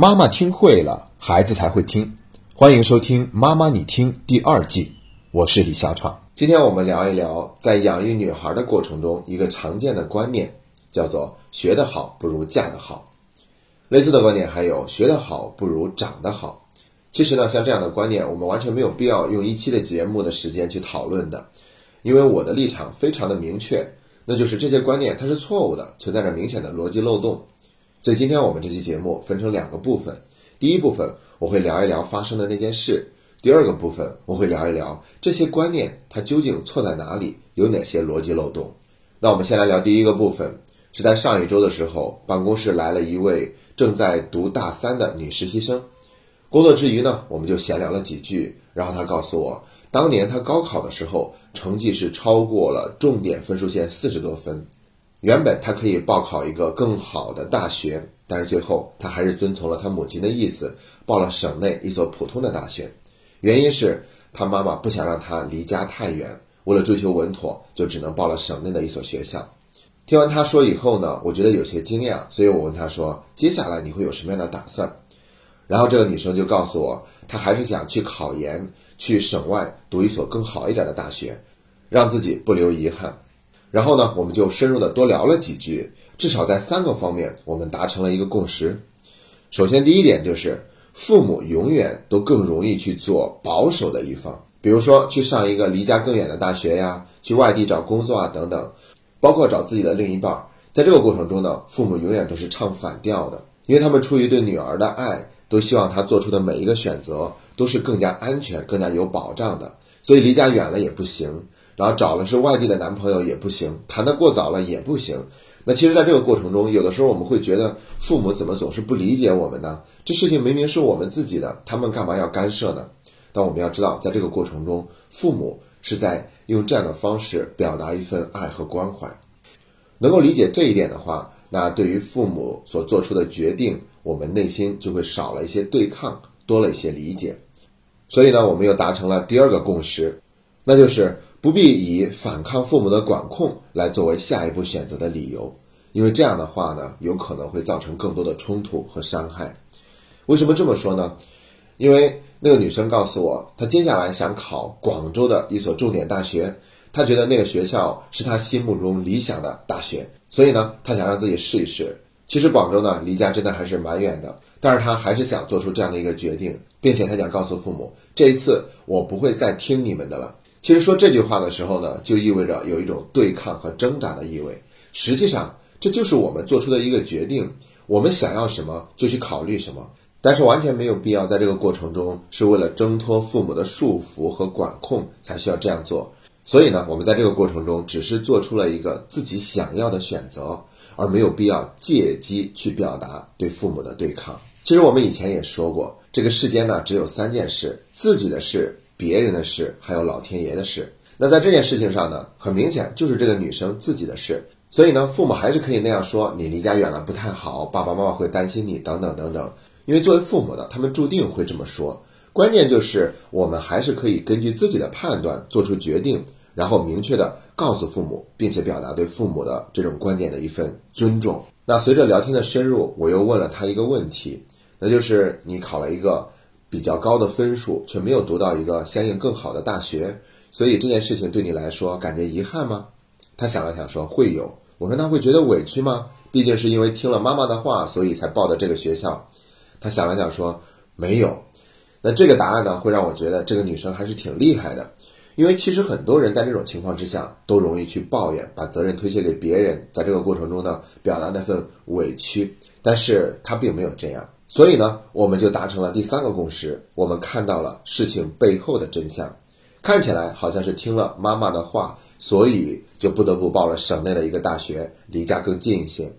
妈妈听会了，孩子才会听。欢迎收听《妈妈你听》第二季，我是李小闯。今天我们聊一聊，在养育女孩的过程中，一个常见的观念，叫做“学得好不如嫁得好”。类似的观点还有“学得好不如长得好”。其实呢，像这样的观念，我们完全没有必要用一期的节目的时间去讨论的，因为我的立场非常的明确，那就是这些观念它是错误的，存在着明显的逻辑漏洞。所以今天我们这期节目分成两个部分，第一部分我会聊一聊发生的那件事，第二个部分。我会聊一聊这些观念它究竟错在哪里，有哪些逻辑漏洞。那我们先来聊第一个部分，是在上一周的时候，办公室来了一位正在读大三的女实习生，工作之余呢，我们就闲聊了几句，然后她告诉我，当年她高考的时候成绩是超过了重点分数线四十多分。原本他可以报考一个更好的大学，但是最后他还是遵从了他母亲的意思，报了省内一所普通的大学。原因是他妈妈不想让他离家太远，为了追求稳妥，就只能报了省内的一所学校。听完他说以后呢，我觉得有些惊讶，所以我问他说：“接下来你会有什么样的打算？”然后这个女生就告诉我，她还是想去考研，去省外读一所更好一点的大学，让自己不留遗憾。然后呢，我们就深入的多聊了几句，至少在三个方面，我们达成了一个共识。首先，第一点就是父母永远都更容易去做保守的一方，比如说去上一个离家更远的大学呀，去外地找工作啊等等，包括找自己的另一半。在这个过程中呢，父母永远都是唱反调的，因为他们出于对女儿的爱，都希望她做出的每一个选择都是更加安全、更加有保障的，所以离家远了也不行。然后找了是外地的男朋友也不行，谈得过早了也不行。那其实，在这个过程中，有的时候我们会觉得父母怎么总是不理解我们呢？这事情明明是我们自己的，他们干嘛要干涉呢？但我们要知道，在这个过程中，父母是在用这样的方式表达一份爱和关怀。能够理解这一点的话，那对于父母所做出的决定，我们内心就会少了一些对抗，多了一些理解。所以呢，我们又达成了第二个共识，那就是。不必以反抗父母的管控来作为下一步选择的理由，因为这样的话呢，有可能会造成更多的冲突和伤害。为什么这么说呢？因为那个女生告诉我，她接下来想考广州的一所重点大学，她觉得那个学校是她心目中理想的大学，所以呢，她想让自己试一试。其实广州呢，离家真的还是蛮远的，但是她还是想做出这样的一个决定，并且她想告诉父母，这一次我不会再听你们的了。其实说这句话的时候呢，就意味着有一种对抗和挣扎的意味。实际上，这就是我们做出的一个决定：我们想要什么就去考虑什么。但是完全没有必要在这个过程中是为了挣脱父母的束缚和管控才需要这样做。所以呢，我们在这个过程中只是做出了一个自己想要的选择，而没有必要借机去表达对父母的对抗。其实我们以前也说过，这个世间呢只有三件事：自己的事。别人的事，还有老天爷的事。那在这件事情上呢，很明显就是这个女生自己的事。所以呢，父母还是可以那样说：“你离家远了不太好，爸爸妈妈会担心你，等等等等。”因为作为父母的，他们注定会这么说。关键就是我们还是可以根据自己的判断做出决定，然后明确的告诉父母，并且表达对父母的这种观点的一份尊重。那随着聊天的深入，我又问了他一个问题，那就是你考了一个。比较高的分数，却没有读到一个相应更好的大学，所以这件事情对你来说感觉遗憾吗？他想了想说会有。我说那会觉得委屈吗？毕竟是因为听了妈妈的话，所以才报的这个学校。他想了想说没有。那这个答案呢，会让我觉得这个女生还是挺厉害的，因为其实很多人在这种情况之下都容易去抱怨，把责任推卸给别人，在这个过程中呢，表达那份委屈，但是她并没有这样。所以呢，我们就达成了第三个共识。我们看到了事情背后的真相，看起来好像是听了妈妈的话，所以就不得不报了省内的一个大学，离家更近一些。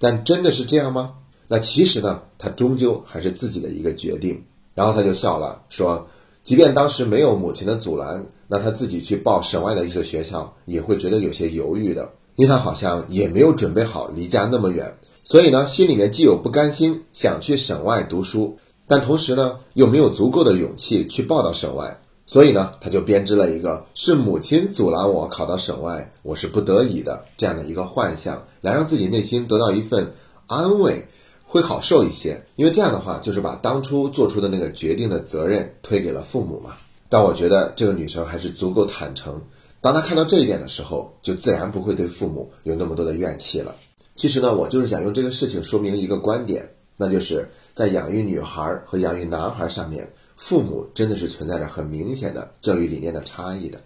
但真的是这样吗？那其实呢，他终究还是自己的一个决定。然后他就笑了，说：“即便当时没有母亲的阻拦，那他自己去报省外的一所学校，也会觉得有些犹豫的，因为他好像也没有准备好离家那么远。”所以呢，心里面既有不甘心，想去省外读书，但同时呢，又没有足够的勇气去报到省外。所以呢，他就编织了一个是母亲阻拦我考到省外，我是不得已的这样的一个幻象，来让自己内心得到一份安慰，会好受一些，因为这样的话就是把当初做出的那个决定的责任推给了父母嘛。但我觉得这个女生还是足够坦诚，当她看到这一点的时候，就自然不会对父母有那么多的怨气了。其实呢，我就是想用这个事情说明一个观点，那就是在养育女孩和养育男孩上面，父母真的是存在着很明显的教育理念的差异的。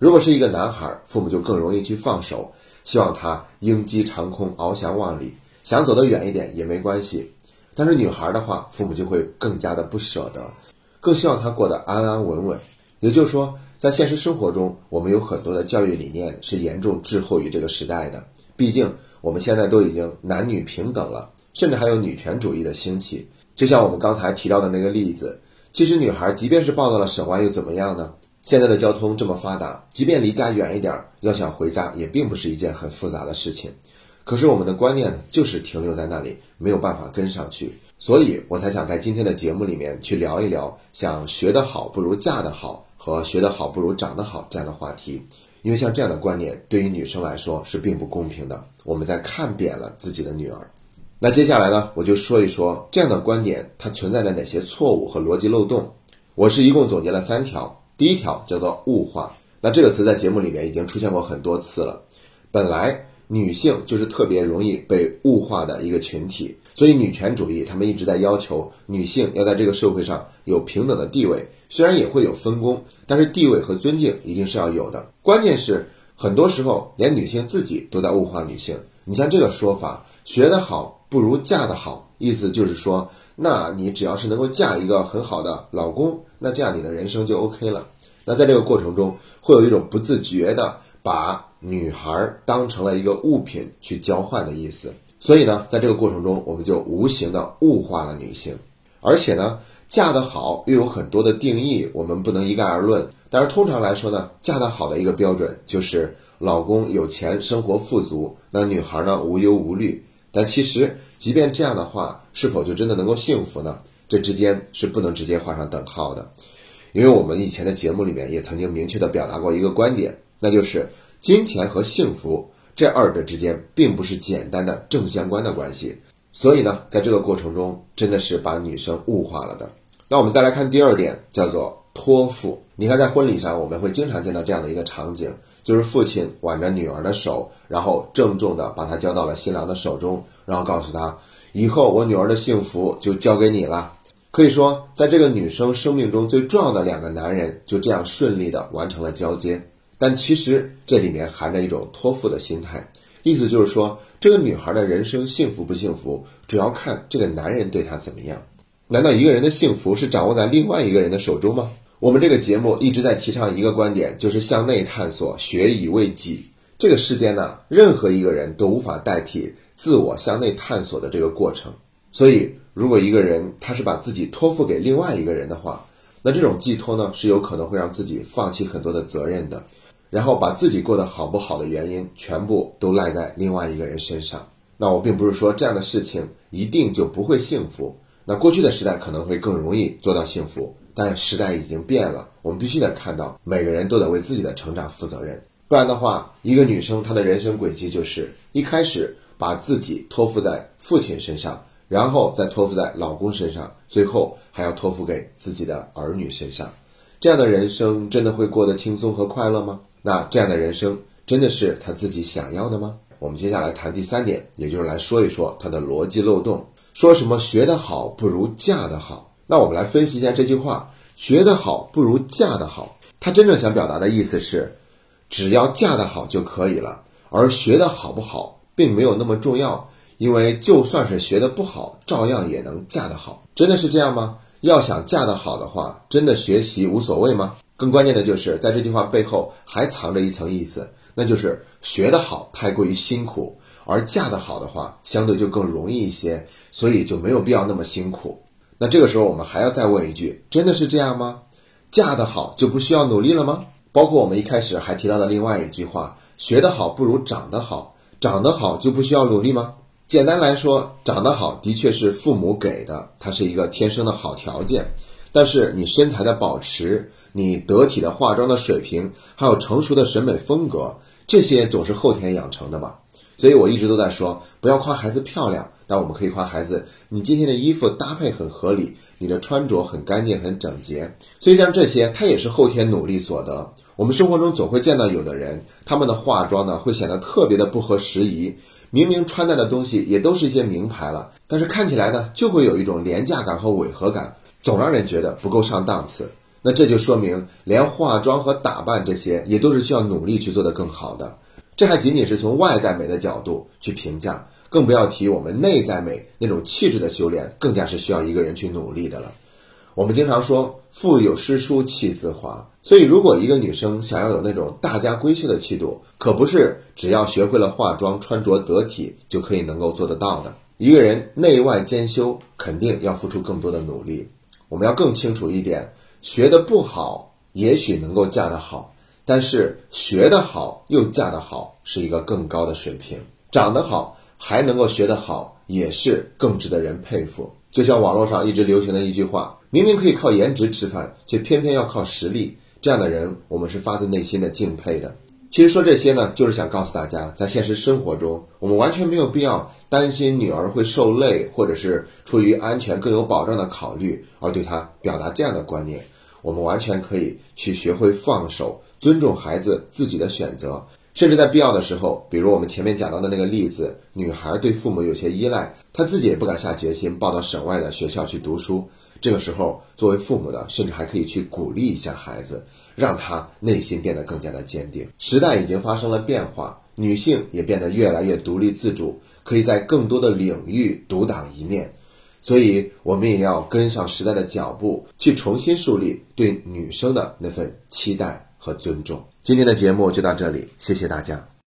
如果是一个男孩，父母就更容易去放手，希望他鹰击长空，翱翔万里，想走得远一点也没关系。但是女孩的话，父母就会更加的不舍得，更希望她过得安安稳稳。也就是说，在现实生活中，我们有很多的教育理念是严重滞后于这个时代的。毕竟我们现在都已经男女平等了，甚至还有女权主义的兴起。就像我们刚才提到的那个例子，其实女孩即便是抱到了手腕，又怎么样呢？现在的交通这么发达，即便离家远一点，要想回家也并不是一件很复杂的事情。可是我们的观念呢，就是停留在那里，没有办法跟上去。所以我才想在今天的节目里面去聊一聊，想学得好不如嫁得好和学得好不如长得好这样的话题。因为像这样的观点，对于女生来说是并不公平的。我们在看扁了自己的女儿。那接下来呢，我就说一说这样的观点它存在着哪些错误和逻辑漏洞。我是一共总结了三条。第一条叫做物化，那这个词在节目里面已经出现过很多次了。本来女性就是特别容易被物化的一个群体，所以女权主义他们一直在要求女性要在这个社会上有平等的地位，虽然也会有分工，但是地位和尊敬一定是要有的。关键是很多时候连女性自己都在物化女性。你像这个说法，学得好不如嫁得好，意思就是说。那你只要是能够嫁一个很好的老公，那这样你的人生就 OK 了。那在这个过程中，会有一种不自觉的把女孩当成了一个物品去交换的意思。所以呢，在这个过程中，我们就无形的物化了女性。而且呢，嫁得好又有很多的定义，我们不能一概而论。但是通常来说呢，嫁得好的一个标准就是老公有钱，生活富足，那女孩呢无忧无虑。但其实，即便这样的话，是否就真的能够幸福呢？这之间是不能直接画上等号的，因为我们以前的节目里面也曾经明确的表达过一个观点，那就是金钱和幸福这二者之间并不是简单的正相关的关系。所以呢，在这个过程中，真的是把女生物化了的。那我们再来看第二点，叫做托付。你看，在婚礼上，我们会经常见到这样的一个场景。就是父亲挽着女儿的手，然后郑重地把她交到了新郎的手中，然后告诉他，以后我女儿的幸福就交给你了。可以说，在这个女生生命中最重要的两个男人就这样顺利地完成了交接。但其实这里面含着一种托付的心态，意思就是说，这个女孩的人生幸福不幸福，主要看这个男人对她怎么样。难道一个人的幸福是掌握在另外一个人的手中吗？我们这个节目一直在提倡一个观点，就是向内探索，学以为己。这个世间呢，任何一个人都无法代替自我向内探索的这个过程。所以，如果一个人他是把自己托付给另外一个人的话，那这种寄托呢，是有可能会让自己放弃很多的责任的，然后把自己过得好不好的原因全部都赖在另外一个人身上。那我并不是说这样的事情一定就不会幸福。那过去的时代可能会更容易做到幸福。但时代已经变了，我们必须得看到，每个人都得为自己的成长负责任，不然的话，一个女生她的人生轨迹就是一开始把自己托付在父亲身上，然后再托付在老公身上，最后还要托付给自己的儿女身上。这样的人生真的会过得轻松和快乐吗？那这样的人生真的是他自己想要的吗？我们接下来谈第三点，也就是来说一说他的逻辑漏洞。说什么学得好不如嫁得好。那我们来分析一下这句话：学得好不如嫁得好。他真正想表达的意思是，只要嫁得好就可以了，而学得好不好并没有那么重要，因为就算是学得不好，照样也能嫁得好。真的是这样吗？要想嫁得好的话，真的学习无所谓吗？更关键的就是在这句话背后还藏着一层意思，那就是学得好太过于辛苦，而嫁得好的话相对就更容易一些，所以就没有必要那么辛苦。那这个时候，我们还要再问一句：真的是这样吗？嫁得好就不需要努力了吗？包括我们一开始还提到的另外一句话：学得好不如长得好，长得好就不需要努力吗？简单来说，长得好的确是父母给的，它是一个天生的好条件。但是你身材的保持、你得体的化妆的水平，还有成熟的审美风格，这些总是后天养成的吧？所以我一直都在说，不要夸孩子漂亮，但我们可以夸孩子，你今天的衣服搭配很合理，你的穿着很干净、很整洁。所以像这些，它也是后天努力所得。我们生活中总会见到有的人，他们的化妆呢会显得特别的不合时宜，明明穿戴的东西也都是一些名牌了，但是看起来呢就会有一种廉价感和违和感，总让人觉得不够上档次。那这就说明，连化妆和打扮这些也都是需要努力去做得更好的。这还仅仅是从外在美的角度去评价，更不要提我们内在美那种气质的修炼，更加是需要一个人去努力的了。我们经常说“腹有诗书气自华”，所以如果一个女生想要有那种大家闺秀的气度，可不是只要学会了化妆、穿着得体就可以能够做得到的。一个人内外兼修，肯定要付出更多的努力。我们要更清楚一点。学的不好，也许能够嫁得好，但是学得好又嫁得好，是一个更高的水平。长得好还能够学得好，也是更值得人佩服。就像网络上一直流行的一句话：明明可以靠颜值吃饭，却偏偏要靠实力。这样的人，我们是发自内心的敬佩的。其实说这些呢，就是想告诉大家，在现实生活中，我们完全没有必要担心女儿会受累，或者是出于安全更有保障的考虑而对她表达这样的观念。我们完全可以去学会放手，尊重孩子自己的选择，甚至在必要的时候，比如我们前面讲到的那个例子，女孩对父母有些依赖，她自己也不敢下决心报到省外的学校去读书。这个时候，作为父母的，甚至还可以去鼓励一下孩子，让他内心变得更加的坚定。时代已经发生了变化，女性也变得越来越独立自主，可以在更多的领域独当一面。所以，我们也要跟上时代的脚步，去重新树立对女生的那份期待和尊重。今天的节目就到这里，谢谢大家。